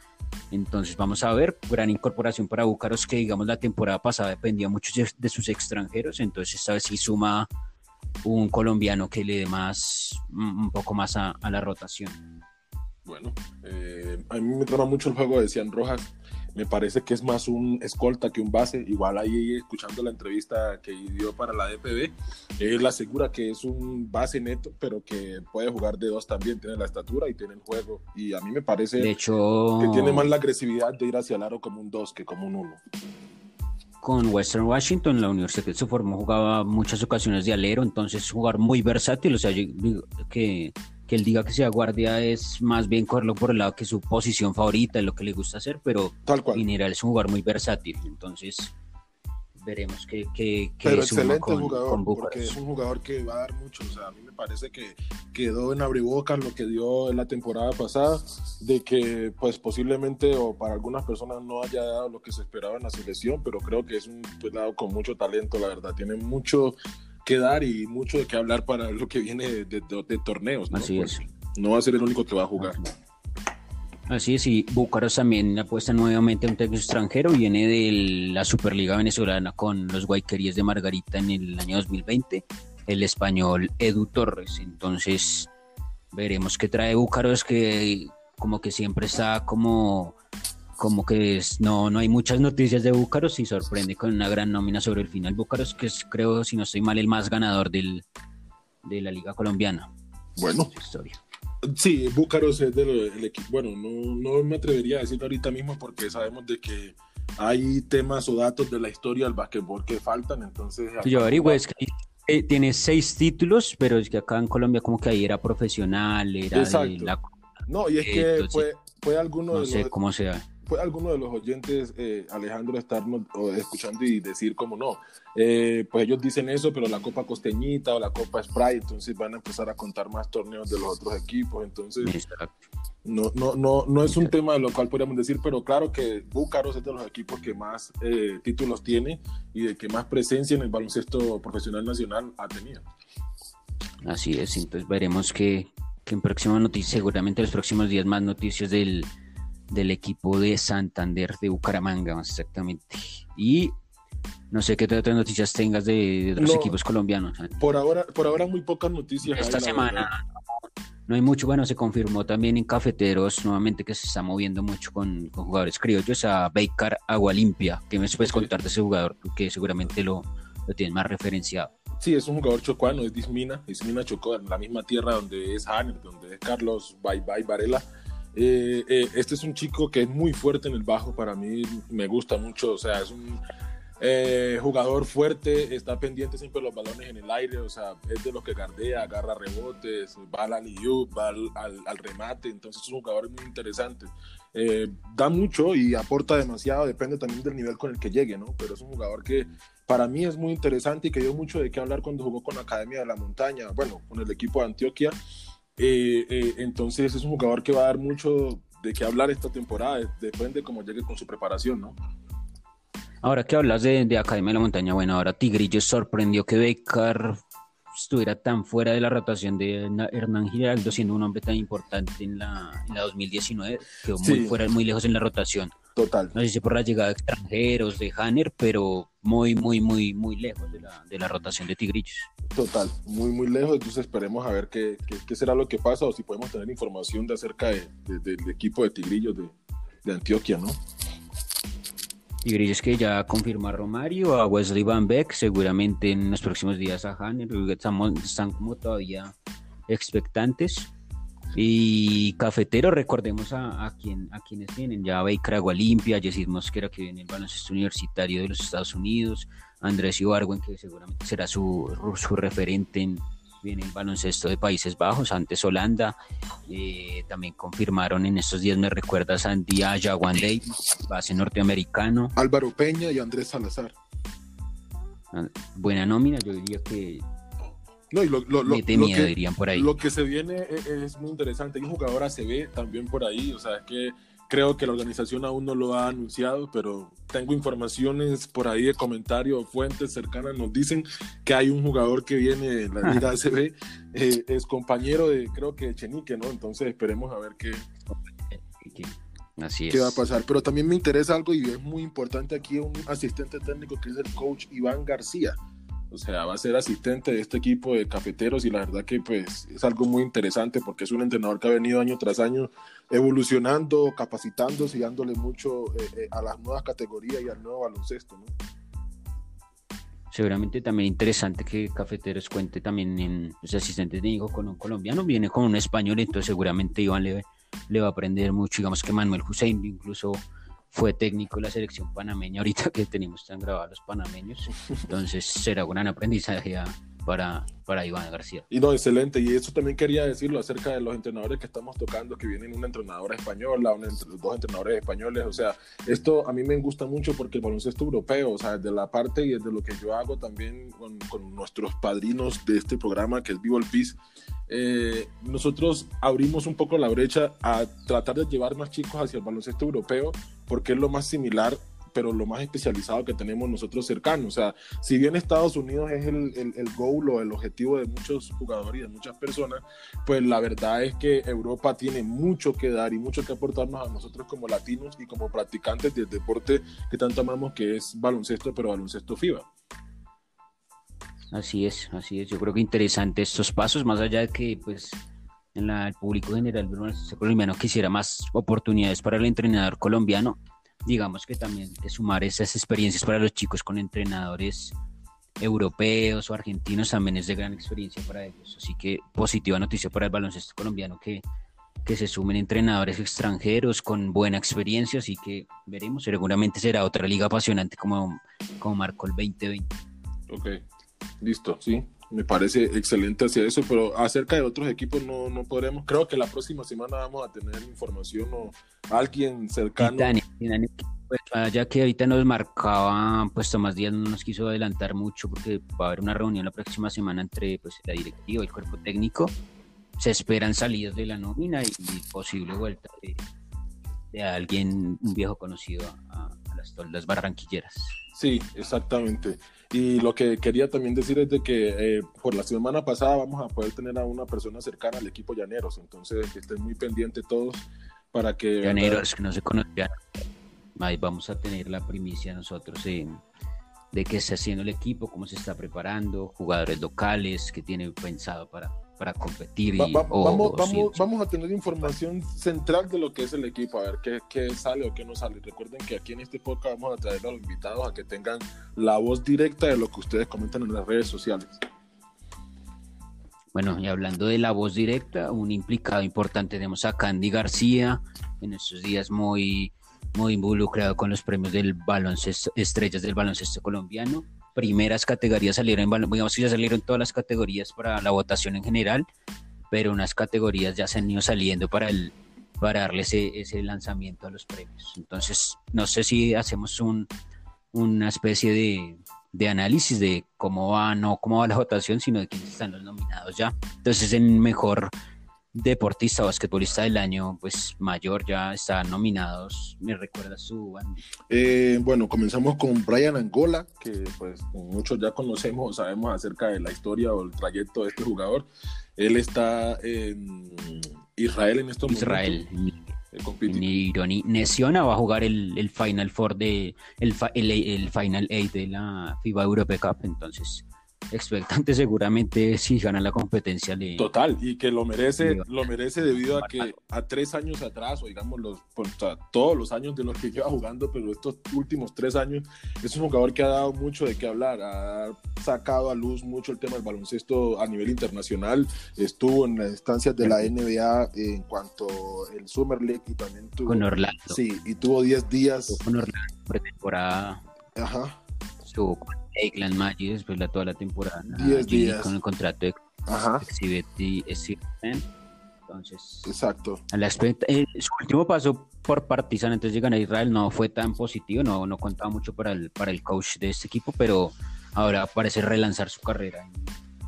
Entonces vamos a ver, gran incorporación para Búcaros, que digamos la temporada pasada dependía mucho de, de sus extranjeros, entonces esta vez sí suma un colombiano que le dé más, un poco más a, la rotación. Bueno, eh, a mí me trama mucho el juego de Cian Rojas. me parece que es más un escolta que un base. Igual ahí escuchando la entrevista que dio para la DPB, él asegura que es un base neto, pero que puede jugar de dos también, tiene la estatura y tiene el juego. Y a mí me parece de hecho, que tiene más la agresividad de ir hacia el aro como un dos que como un uno con Western Washington, la universidad que se formó, jugaba muchas ocasiones de alero, entonces jugar muy versátil, o sea, que, que él diga que sea guardia es más bien correrlo por el lado que su posición favorita, es lo que le gusta hacer, pero Tal cual. en general es un jugador muy versátil, entonces veremos que, que, Pero excelente jugador, porque es un jugador que va a dar mucho. O sea, a mí me parece que quedó en abrebocas lo que dio en la temporada pasada, de que pues posiblemente o para algunas personas no haya dado lo que se esperaba en la selección, pero creo que es un pelado con mucho talento, la verdad. Tiene mucho que dar y mucho de qué hablar para lo que viene de, de, torneos. ¿no? Así pues, es. No va a ser el único que va a jugar. Así es, y Búcaros también apuesta nuevamente a un técnico extranjero, viene de la Superliga Venezolana con los Guayquerías de Margarita en el año 2020, el español Edu Torres. Entonces, veremos qué trae Búcaros, que como que siempre está como, como que es, no, no hay muchas noticias de Búcaros y sorprende con una gran nómina sobre el final. Búcaros, que es, creo, si no estoy mal, el más ganador del, de la Liga Colombiana. Bueno. Historia. Sí, Búcaros es del equipo. Bueno, no, no me atrevería a decirlo ahorita mismo porque sabemos de que hay temas o datos de la historia del basquetbol que faltan, entonces... Yo averigüe, es que tiene seis títulos, pero es que acá en Colombia como que ahí era profesional, era de la... No, y es que fue, fue alguno no de sé los... cómo sea fue alguno de los oyentes, eh, Alejandro, estarnos escuchando y decir como no, eh, pues ellos dicen eso, pero la Copa Costeñita o la Copa Sprite, entonces van a empezar a contar más torneos de los otros equipos, entonces no, no, no, no es un tema de lo cual podríamos decir, pero claro que Búcaros es de los equipos que más eh, títulos tiene y de que más presencia en el baloncesto profesional nacional ha tenido. Así es, entonces veremos que, que en próximas noticias, seguramente en los próximos días más noticias del del equipo de Santander de Bucaramanga, más exactamente. Y no sé qué otras noticias tengas de, otros equipos colombianos. Por ahora, por ahora muy pocas noticias. Esta semana no hay mucho. Bueno, se confirmó también en Cafeteros nuevamente que se está moviendo mucho con, jugadores criollos a Baker Agua Limpia. ¿Qué me puedes contar de ese jugador? Que seguramente lo, lo tienes más referenciado. Sí, es un jugador chocuano, es Dismina. Dismina chocó en la misma tierra donde es Hanner, donde es Carlos Bye Bye Varela. Eh, eh, este es un chico que es muy fuerte en el bajo, para mí me gusta mucho, o sea, es un eh, jugador fuerte, está pendiente siempre de los balones en el aire, o sea, es de los que gardea, agarra rebotes, va al va al, remate, entonces es un jugador muy interesante. da mucho y aporta demasiado, depende también del nivel con el que llegue, ¿no? Pero es un jugador que para mí es muy interesante y que dio mucho de qué hablar cuando jugó con la Academia de la Montaña, bueno, con el equipo de Antioquia. Eh, eh, entonces es un jugador que va a dar mucho de qué hablar esta temporada, depende de cómo llegue con su preparación, ¿no? Ahora que hablas de, Academia de la Montaña, bueno, ahora Tigrillo sorprendió que Becar estuviera tan fuera de la rotación de Hernán Giraldo, siendo un hombre tan importante en la, en la 2019, quedó muy fuera, muy lejos en la rotación. Total. No sé si por la llegada de extranjeros, de Hanner, pero muy, muy, muy, muy lejos de la, de la rotación de Tigrillos. Total, muy, muy lejos. Entonces esperemos a ver qué, qué, será lo que pasa o si podemos tener información de acerca de, del equipo de Tigrillos de, de Antioquia, ¿no? Tigrillos que ya confirma a Romario, a Wesley Van Beck, seguramente en los próximos días a Hanner, estamos, están como todavía expectantes. Y cafetero, recordemos a, a, quien, a quienes tienen, ya Baker Agua Limpia, Jesús Mosquera que viene el baloncesto universitario de los Estados Unidos, Andrés Ibargüen que seguramente será su, su referente en, viene el baloncesto de Países Bajos, antes Holanda, eh, también confirmaron en estos días, me recuerda Sandy Jaguan Davis, base norteamericano. Álvaro Peña y Andrés Salazar. Ah, buena nómina, yo diría que no, y lo, lo, lo, que, dirían por ahí. Lo que se viene e, es, muy interesante. Hay un jugador ACB también por ahí, o sea, que creo que la organización aún no lo ha anunciado, pero tengo informaciones por ahí de comentarios, fuentes cercanas nos dicen que hay un jugador que viene de la Liga ACB, eh, es compañero de, creo que de Chenique, ¿no? Entonces esperemos a ver qué, Así qué va a pasar. Pero también me interesa algo y es muy importante aquí un asistente técnico que es el coach Iván García O sea, va a ser asistente de este equipo de cafeteros y la verdad que pues es algo muy interesante porque es un entrenador que ha venido año tras año evolucionando, capacitándose y dándole mucho eh, eh, a las nuevas categorías y al nuevo baloncesto, ¿no? seguramente también interesante que Cafeteros cuente también en los asistentes de con un colombiano, viene con un español, entonces seguramente Iván le, le va a aprender mucho, digamos que Manuel Hussein incluso fue técnico de la selección panameña, ahorita que tenemos tan grabados los panameños, entonces será un gran aprendizaje para, para Iván García. Y no, excelente. Y eso también quería decirlo acerca de los entrenadores que estamos tocando, que vienen una entrenadora española, dos entrenadores españoles. O sea, esto a mí me gusta mucho porque el baloncesto europeo, o sea, desde la parte y desde lo que yo hago también con, con nuestros padrinos de este programa, que es Vivo el Peace, eh, nosotros abrimos un poco la brecha a tratar de llevar más chicos hacia el baloncesto europeo porque es lo más similar pero lo más especializado que tenemos nosotros cercanos. O sea, si bien Estados Unidos es el, el, el, goal o el objetivo de muchos jugadores y de muchas personas, pues la verdad es que Europa tiene mucho que dar y mucho que aportarnos a nosotros como latinos y como practicantes del deporte que tanto amamos que es baloncesto, pero baloncesto FIBA. Así es, así es. Yo creo que interesante estos pasos, más allá de que pues en la, el público general colombiano quisiera más oportunidades para el entrenador colombiano digamos que también sumar esas experiencias para los chicos con entrenadores europeos o argentinos también es de gran experiencia para ellos. Así que positiva noticia para el baloncesto colombiano que, que se sumen entrenadores extranjeros con buena experiencia, así que veremos, seguramente será otra liga apasionante como, como marcó el 2020. Ok, listo, sí, me parece excelente hacia eso, pero acerca de otros equipos no, no podremos. Creo que la próxima semana vamos a tener información o alguien cercano. Pues, ya que ahorita nos marcaba, pues Tomás Díaz no nos quiso adelantar mucho porque va a haber una reunión la próxima semana entre pues, la directiva y el cuerpo técnico. Se esperan salidas de la nómina y, posible vuelta de, alguien, un viejo conocido a, a las toldas barranquilleras. Sí, exactamente. Y lo que quería también decir es de que eh, por la semana pasada vamos a poder tener a una persona cercana al equipo Llaneros, entonces que estén muy pendientes todos para que... Llaneros, que no se conocían, ahí vamos a tener la primicia nosotros de qué está haciendo el equipo, cómo se está preparando, jugadores locales, que tiene pensado para, para competir. vamos, vamos, vamos, a tener información central de lo que es el equipo, a ver qué, qué, sale o qué no sale. Recuerden que aquí en este podcast vamos a traer a los invitados a que tengan la voz directa de lo que ustedes comentan en las redes sociales. Bueno, y hablando de la voz directa, un implicado importante tenemos a Candy García, en estos días muy, muy involucrado con los premios del baloncesto, estrellas del baloncesto colombiano primeras categorías salieron, digamos que ya salieron todas las categorías para la votación en general, pero unas categorías ya se han ido saliendo para el para darle ese, ese lanzamiento a los premios. Entonces, no sé si hacemos un, una especie de, de análisis de cómo va, no cómo va la votación, sino de quiénes están los nominados ya. Entonces, en mejor deportista o basquetbolista del año pues mayor ya están nominados me recuerda su eh, bueno comenzamos con Brian Angola que pues muchos ya conocemos sabemos acerca de la historia o el trayecto de este jugador. Él está en Israel en estos Israel. Israel Nesiona va a jugar el, el Final Four de el, el, el Final Eight de la FIBA Europe Cup entonces expectante seguramente si gana la competencia. Total, y que lo merece, lo merece debido a que a tres años atrás, o digamos los, todos los años de los que lleva jugando, pero estos últimos tres años, es un jugador que ha dado mucho de qué hablar, ha sacado a luz mucho el tema del baloncesto a nivel internacional, estuvo en las instancias de la NBA en cuanto el Summer League y también tuvo... Con Orlando. Sí, y tuvo 10 días... Con Orlando, pretemporada. Ajá. Estuvo Lakeland Magic después de toda la temporada. 10 días. Con el contrato de Ajá. Entonces, exacto. La eh, su último paso por Partizan antes de llegar a Israel no fue tan positivo, no, no contaba mucho para el, para el coach de este equipo, pero ahora parece relanzar su carrera.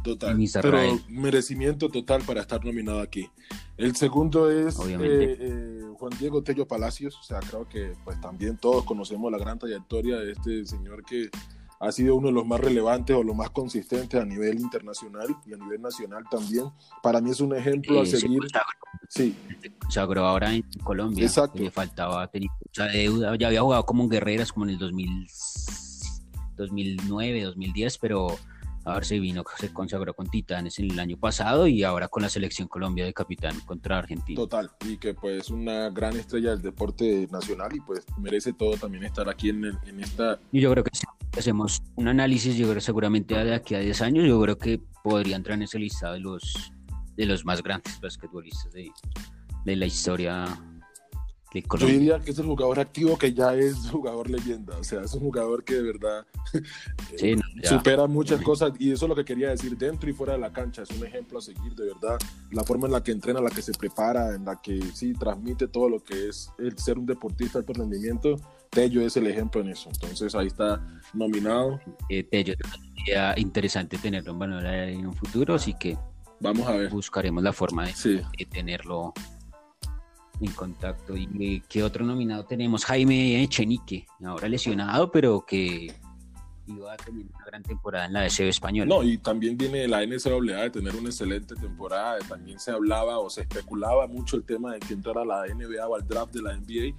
total. pero merecimiento total para estar nominado aquí. El segundo es eh, eh, Juan Diego Tello Palacios, o sea, creo que pues también todos conocemos la gran trayectoria de este señor que ha sido uno de los más relevantes o los más consistentes a nivel internacional y a nivel nacional también. Para mí es un ejemplo a seguir. Sí. Se agró ahora en Colombia. Exacto. Le faltaba tener mucha deuda. Ya había jugado como en Guerreras como en el 2000, 2009, 2010, pero A ver, se vino, se consagró con Titanes en el año pasado y ahora con la selección Colombia de capitán contra Argentina. Total, y que pues una gran estrella del deporte nacional y pues merece todo también estar aquí en, en esta... Y yo creo que si hacemos un análisis, yo creo seguramente de aquí a 10 años, yo creo que podría entrar en ese listado de los, de los más grandes basquetbolistas de, de la historia yo diría que es el jugador activo que ya es jugador leyenda, o sea, es un jugador que de verdad supera muchas cosas y eso es lo que quería decir dentro y fuera de la cancha, es un ejemplo a seguir, de verdad, la forma en la que entrena, la que se prepara, en la que sí transmite todo lo que es el ser un deportista de alto rendimiento, Tello es el ejemplo en eso, entonces ahí está nominado. Eh, Tello, sería interesante tenerlo en Manuel en un futuro, así que vamos a ver. Buscaremos la forma de, de tenerlo en contacto. ¿Y qué otro nominado tenemos? Jaime Echenique, ahora lesionado, pero que iba a tener una gran temporada en la DCB española. No, y también viene la NCAA de tener una excelente temporada. También se hablaba o se especulaba mucho el tema de que entrara a la NBA o al draft de la NBA.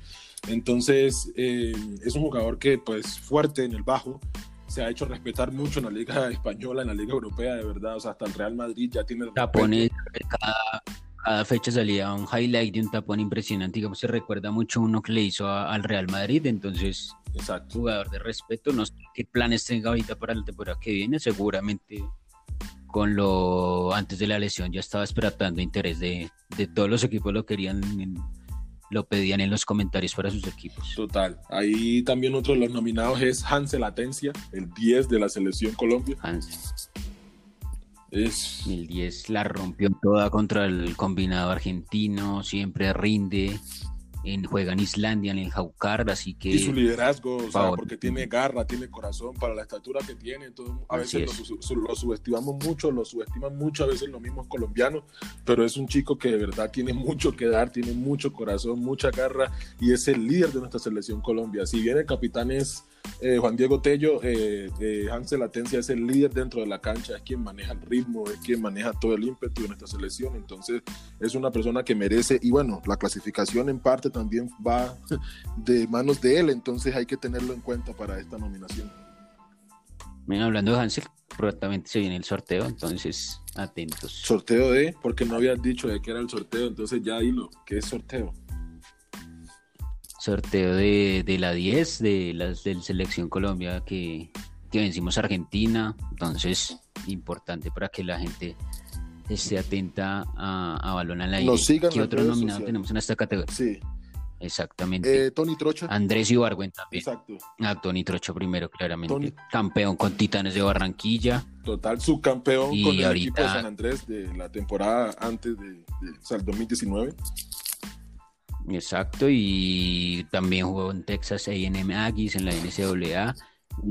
Entonces, eh, es un jugador que, pues, fuerte en el bajo, se ha hecho respetar mucho en la Liga Española, en la Liga Europea, de verdad. O sea, hasta el Real Madrid ya tiene. Tapones cada, cada fecha salía un highlight de un tapón impresionante, digamos, se recuerda mucho uno que le hizo al Real Madrid, entonces, Exacto. jugador de respeto, no sé qué planes tenga ahorita para la temporada que viene, seguramente con lo antes de la lesión ya estaba esperando interés de, de todos los equipos lo querían lo pedían en los comentarios para sus equipos. Total. Ahí también otro de los nominados es Hansel Atencia, el 10 de la selección Colombia. Hansel. 2010 la rompió toda contra el combinado argentino, siempre rinde. En, juega en Islandia, en el Jaucar, así que... Y su liderazgo, o sea, porque tiene garra, tiene corazón para la estatura que tiene, todo, a veces lo, subestimamos mucho, lo subestiman mucho a veces los mismos colombianos, pero es un chico que de verdad tiene mucho que dar, tiene mucho corazón, mucha garra y es el líder de nuestra selección Colombia. Si bien el capitán es eh, Juan Diego Tello, eh, eh, Hansel Atencia es el líder dentro de la cancha, es quien maneja el ritmo, es quien maneja todo el ímpetu de nuestra selección, entonces es una persona que merece, y bueno, la clasificación en parte también va de manos de él, entonces hay que tenerlo en cuenta para esta nominación. Bueno, hablando de Hansel, probablemente se viene el sorteo, entonces atentos. ¿Sorteo de? Porque no habías dicho de qué era el sorteo, entonces ya dilo, ¿qué es sorteo? Sorteo de, de la 10 de las del Selección Colombia que, que vencimos a Argentina. Entonces, importante para que la gente esté atenta a, a Balón al Aire. ¿Qué otro nominado tenemos en esta categoría? Sí. Exactamente. Eh, Tony Trocha. Andrés Ibargüen también. Exacto. Ah, Tony Trocha primero, claramente. Campeón con Titanes de Barranquilla. Total, subcampeón con el equipo de San Andrés de la temporada antes de, de o sea, el 2019. Exacto, y también jugó en Texas AM Aggies en la NCAA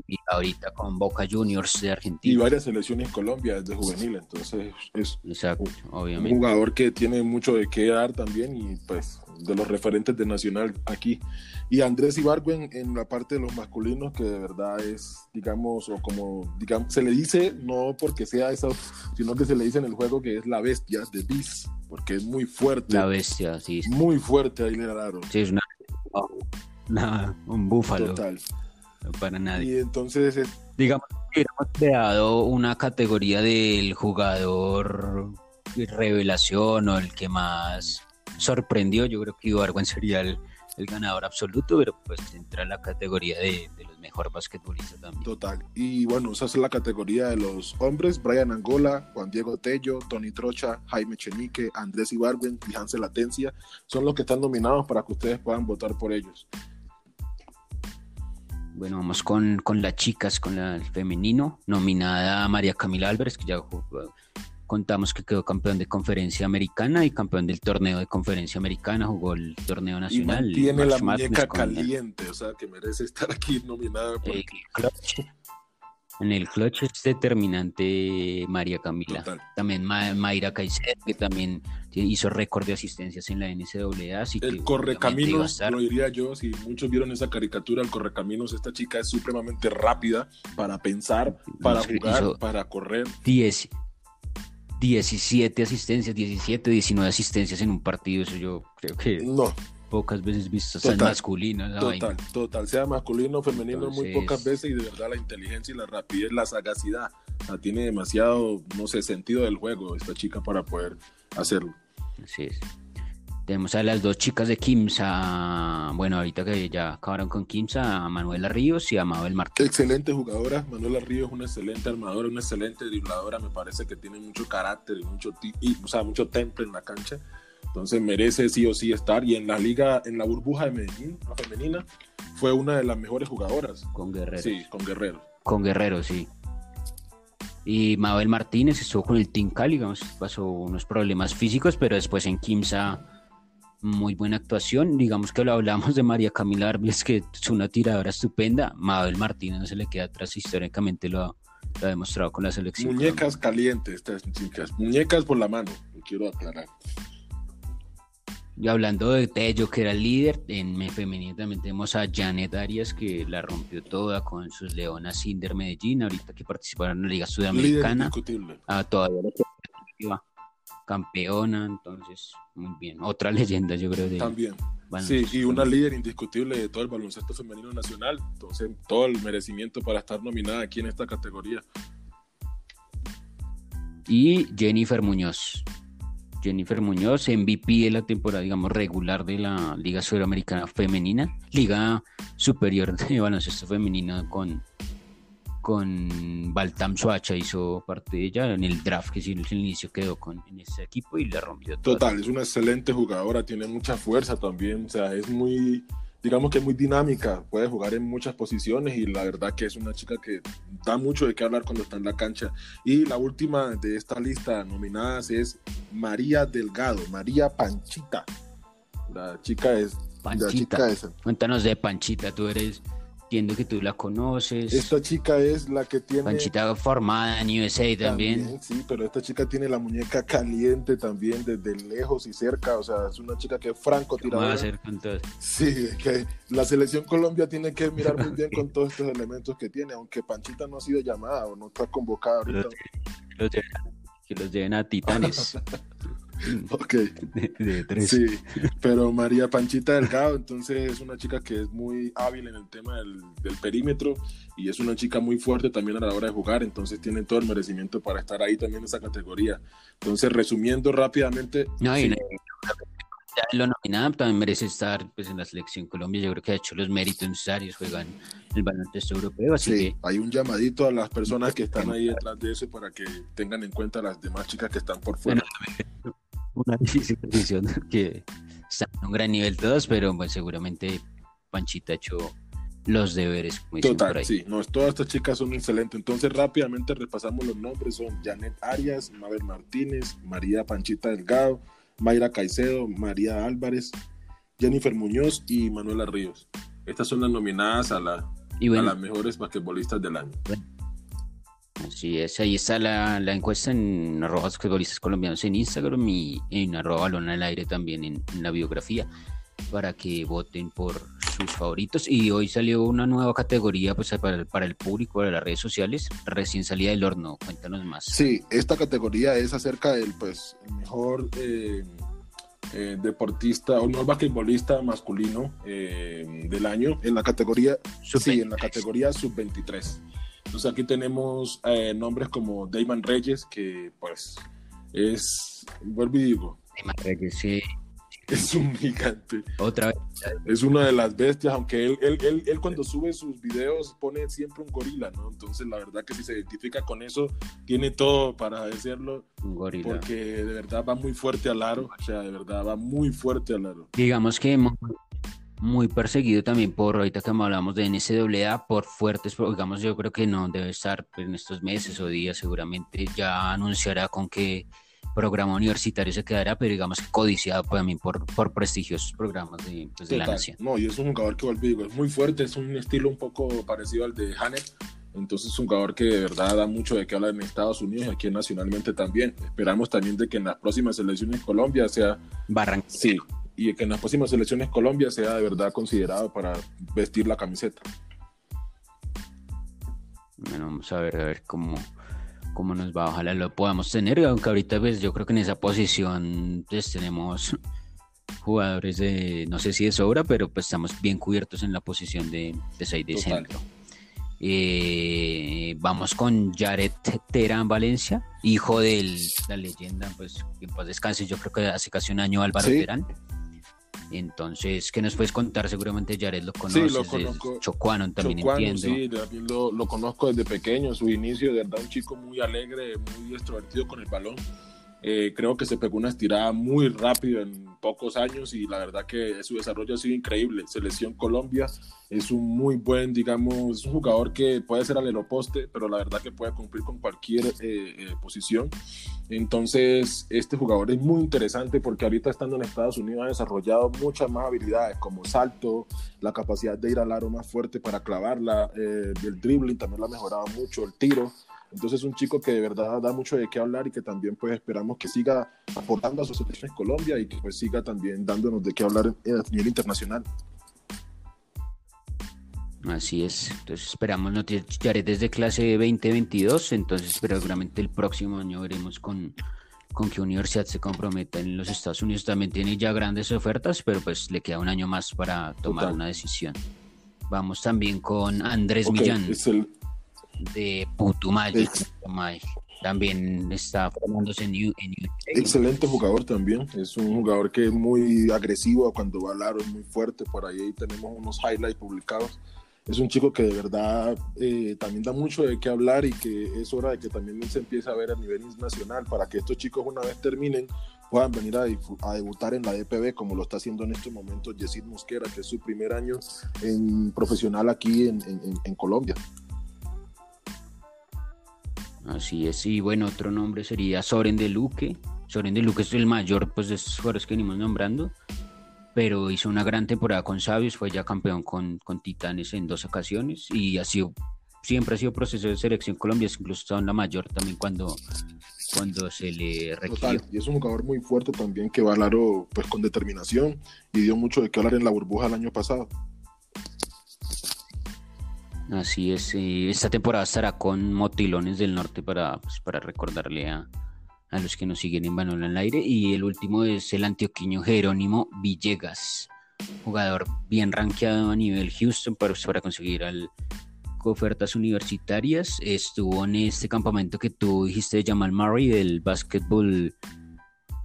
y ahorita con Boca Juniors de Argentina. Y varias selecciones en Colombia desde juvenil, entonces es Exacto, un jugador que tiene mucho de qué dar también y pues de los referentes de Nacional aquí. Y Andrés Ibargüen en la parte de los masculinos, que de verdad es, digamos, o como, digamos, se le dice, no porque sea eso, sino que se le dice en el juego que es la bestia de Bis, porque es muy fuerte. La bestia, sí. Muy fuerte ahí le Sí, es una, un búfalo. Total. para nadie. Y entonces... Digamos que hemos creado una categoría del jugador revelación o el que más sorprendió. Yo creo que Ibargüen sería el, ganador absoluto, pero pues entra en la categoría de, los mejores basquetbolistas también. Total. Y bueno, esa es la categoría de los hombres: Brian Angola, Juan Diego Tello, Tony Trocha, Jaime Chenique, Andrés Ibargüen y Hansel Latencia. Son los que están nominados para que ustedes puedan votar por ellos. Bueno, vamos con, con las chicas, con el femenino, nominada María Camila Álvarez, que ya contamos que quedó campeón de conferencia americana y campeón del torneo de conferencia americana, jugó el torneo nacional. Y tiene la muñeca caliente, o sea, que merece estar aquí nominada. En el clutch es determinante María Camila. También Mayra Caicedo, que también hizo récord de asistencias en la NCAA. Así el Correcaminos, lo diría yo, si muchos vieron esa caricatura, el Correcaminos, esta chica es supremamente rápida para pensar, para jugar, para correr. 10, 17 asistencias, 17, 19 asistencias en un partido, eso yo creo que... No, pocas veces visto, sea masculino. Total, total, sea masculino o femenino, muy pocas veces y de verdad la inteligencia y la rapidez, la sagacidad, tiene demasiado, no sé, sentido del juego esta chica para poder hacerlo. Así es. Tenemos a las dos chicas de Kimsa, bueno, ahorita que ya acabaron con Kimsa, a Manuela Ríos y a Mabel Martínez. Excelente jugadora, Manuela Ríos es una excelente armadora, una excelente dribladora, me parece que tiene mucho carácter y mucho, y, o sea, mucho temple en la cancha, entonces merece sí o sí estar y en la liga, en la burbuja de Medellín, la femenina, fue una de las mejores jugadoras. Con Guerrero. Sí, con Guerrero. Con Guerrero, sí. Y Mabel Martínez estuvo con el Team Cali, digamos, pasó unos problemas físicos, pero después en Kimsa muy buena actuación. Digamos que lo hablamos de María Camila Arbles, que es una tiradora estupenda. Mabel Martínez no se le queda atrás, históricamente lo ha, demostrado con la selección. Muñecas calientes, estas chicas. Muñecas por la mano, quiero aclarar. Y hablando de Tello, que era el líder, en femenino también tenemos a Janet Arias, que la rompió toda con sus Leonas Inder Medellín, ahorita que participaron en la Liga Sudamericana. Ah, todavía campeona, entonces, muy bien. Otra leyenda, yo creo. De También. Sí, y una líder indiscutible de todo el baloncesto femenino nacional. Entonces, todo el merecimiento para estar nominada aquí en esta categoría. Y Jennifer Muñoz. Jennifer Muñoz, MVP de la temporada, digamos, regular de la Liga Sudamericana Femenina, Liga Superior de Baloncesto Femenina con con Baltam Suacha hizo parte de ella en el draft que en el inicio quedó con en ese equipo y le rompió. Total, es una excelente jugadora, tiene mucha fuerza también, o sea, es muy, digamos que es muy dinámica, puede jugar en muchas posiciones y la verdad que es una chica que da mucho de qué hablar cuando está en la cancha. Y la última de esta lista nominadas es María Delgado, María Panchita. La chica es... Panchita. La chica. Cuéntanos de Panchita, tú eres Entiendo que tú la conoces. Esta chica es la que tiene. Panchita formada en USA también. Sí, pero esta chica tiene la muñeca caliente también, desde lejos y cerca. O sea, es una chica que es franco tiradora. a hacer con todo? Sí, que la selección Colombia tiene que mirar muy bien con todos estos elementos que tiene, aunque Panchita no ha sido llamada o no está convocada ahorita. que los lleven a Titanes. Ok. Sí, pero María Panchita Delgado, entonces es una chica que es muy hábil en el tema del, perímetro y es una chica muy fuerte también a la hora de jugar, entonces tiene todo el merecimiento para estar ahí también en esa categoría. Entonces, resumiendo rápidamente. No, y lo nominado también merece estar pues, en la selección Colombia. Yo creo que ha hecho los méritos necesarios, juegan el baloncesto europeo. Así sí, hay un llamadito a las personas que están ahí detrás de eso para que tengan en cuenta las demás chicas que están por fuera una difícil decisión que están en un gran nivel todos, pero pues, seguramente Panchita ha hecho los deberes. Total, sí, no, todas estas chicas son excelentes. Entonces rápidamente repasamos los nombres, son Janet Arias, Mabel Martínez, María Panchita Delgado, Mayra Caicedo, María Álvarez, Jennifer Muñoz y Manuela Ríos. Estas son las nominadas a, la, a las mejores basquetbolistas del año. Así es, ahí está la, encuesta en arroba futbolistas colombianos en Instagram y en arroba balón al aire también en, la biografía para que voten por sus favoritos. Y hoy salió una nueva categoría pues, para, el público, para las redes sociales, recién salida del horno. Cuéntanos más. Sí, esta categoría es acerca del pues, mejor eh, eh, deportista o no basquetbolista masculino eh, del año en la categoría, sí, en la categoría sub-23. Entonces aquí tenemos eh, nombres como Damon Reyes, que pues es, vuelvo y digo. Damon Reyes, sí. Es un gigante. Otra vez. Es una de las bestias, aunque él, él, él, él, cuando sube sus videos pone siempre un gorila, ¿no? Entonces la verdad que si se identifica con eso, tiene todo para decirlo. Un gorila. Porque de verdad va muy fuerte al aro, o sea, de verdad va muy fuerte al aro. Digamos que muy perseguido también por, ahorita que hablamos de NCAA, por fuertes, digamos, yo creo que no debe estar en estos meses o días, seguramente ya anunciará con qué programa universitario se quedará, pero digamos que codiciado también por, por prestigiosos programas de, pues, de la nación. No, y es un jugador que, digo, es muy fuerte, es un estilo un poco parecido al de Hanek, entonces es un jugador que de verdad da mucho de qué hablar en Estados Unidos y aquí nacionalmente también. Esperamos también de que en las próximas elecciones Colombia sea... Barranquilla. Sí, y que en las próximas elecciones Colombia sea de verdad considerado para vestir la camiseta. Bueno, vamos a ver, a ver cómo, cómo nos va. Ojalá lo podamos tener, aunque ahorita pues yo creo que en esa posición pues tenemos jugadores de, no sé si de sobra, pero pues estamos bien cubiertos en la posición de, de 6 de centro. Eh, vamos con Jared Terán Valencia, hijo de la leyenda, pues que en paz descanse, yo creo que hace casi un año Álvaro Terán. Entonces, ¿qué nos puedes contar? Seguramente Jared lo conoces, sí, lo conozco. Chocuano también entiendo. Sí, también lo, lo, conozco desde pequeño, su inicio, de verdad, un chico muy alegre, muy extrovertido con el balón. Eh, creo que se pegó una estirada muy rápido en pocos años y la verdad que su desarrollo ha sido increíble. Selección Colombia es un muy buen, digamos, un jugador que puede ser alero poste, pero la verdad que puede cumplir con cualquier eh, eh, posición. Entonces, este jugador es muy interesante porque ahorita estando en Estados Unidos ha desarrollado muchas más habilidades como salto, la capacidad de ir al aro más fuerte para clavarla, el dribbling también lo ha mejorado mucho, el tiro. Entonces un chico que de verdad da mucho de qué hablar y que también pues esperamos que siga aportando a su selección en Colombia y que pues siga también dándonos de qué hablar a nivel internacional. Así es, entonces esperamos noticias desde clase 2022, entonces pero seguramente el próximo año veremos con, con qué universidad se comprometa en los Estados Unidos. También tiene ya grandes ofertas, pero pues le queda un año más para tomar una decisión. Vamos también con Andrés Millán. Es el, de Putumayo. También está formándose en, en Excelente jugador también. Es un jugador que es muy agresivo cuando va al aro, es muy fuerte. Por ahí tenemos unos highlights publicados. Es un chico que de verdad eh, también da mucho de qué hablar y que es hora de que también se empiece a ver a nivel nacional para que estos chicos una vez terminen puedan venir a, a, debutar en la DPB como lo está haciendo en estos momentos Yesid Mosquera, que es su primer año en profesional aquí en, en, en Colombia. Así es, y bueno, otro nombre sería Soren de Luque. Soren de Luque es el mayor pues, de estos jugadores que venimos nombrando, pero hizo una gran temporada con Sabios, fue ya campeón con, con Titanes en dos ocasiones y ha sido, siempre ha sido proceso de selección Colombia, incluso estado en la mayor también cuando, cuando se le requiere. Y es un jugador muy fuerte también que va al aro pues, con determinación y dio mucho de qué hablar en la burbuja el año pasado. Así es, eh, esta temporada estará con Motilones del Norte para, pues, para recordarle a, los que nos siguen en Balón al Aire. Y el último es el antioquiño Jerónimo Villegas, jugador bien rankeado a nivel Houston para, para conseguir al, ofertas universitarias. Estuvo en este campamento que tú dijiste de Jamal Murray del Basketball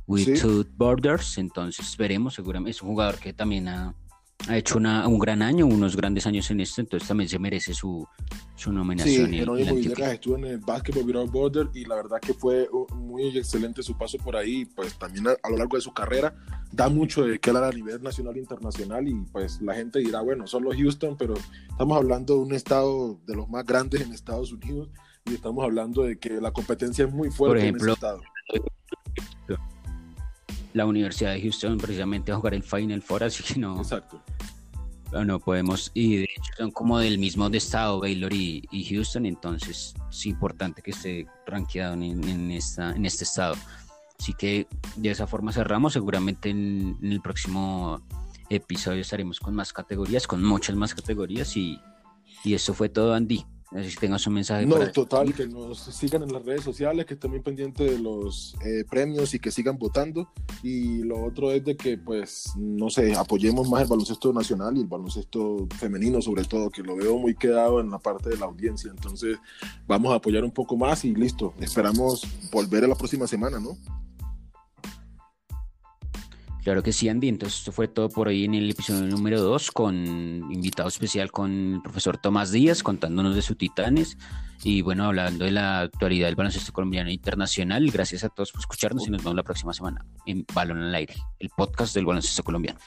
Without Borders. Entonces veremos, seguramente es un jugador que también ha ha hecho un gran año, unos grandes años en esto, entonces también se merece su, su nominación. Sí, Jerónimo Villegas estuvo en el Basketball Without Border y la verdad que fue muy excelente su paso por ahí, pues también a, lo largo de su carrera da mucho de qué hablar a nivel nacional e internacional y pues la gente dirá, bueno, solo Houston, pero estamos hablando de un estado de los más grandes en Estados Unidos y estamos hablando de que la competencia es muy fuerte en ese estado la Universidad de Houston precisamente a jugar el Final Four, así que no. Exacto. No podemos, y de hecho son como del mismo de estado, Baylor y, Houston, entonces es importante que esté rankeado en, esta, en este estado. Así que de esa forma cerramos, seguramente en, en el próximo episodio estaremos con más categorías, con muchas más categorías y, y eso fue todo, Andy. No sé si tengas un mensaje. No, total, que nos sigan en las redes sociales, que estén muy pendientes de los eh, premios y que sigan votando. Y lo otro es de que, pues, no sé, apoyemos más el baloncesto nacional y el baloncesto femenino, sobre todo, que lo veo muy quedado en la parte de la audiencia. Entonces, vamos a apoyar un poco más y listo. Esperamos volver a la próxima semana, ¿no? Claro que sí, Andy. Entonces, esto fue todo por hoy en el episodio número 2 con invitado especial con el profesor Tomás Díaz contándonos de sus titanes y bueno, hablando de la actualidad del baloncesto colombiano internacional. Gracias a todos por escucharnos y nos vemos la próxima semana en Balón al Aire, el podcast del baloncesto colombiano.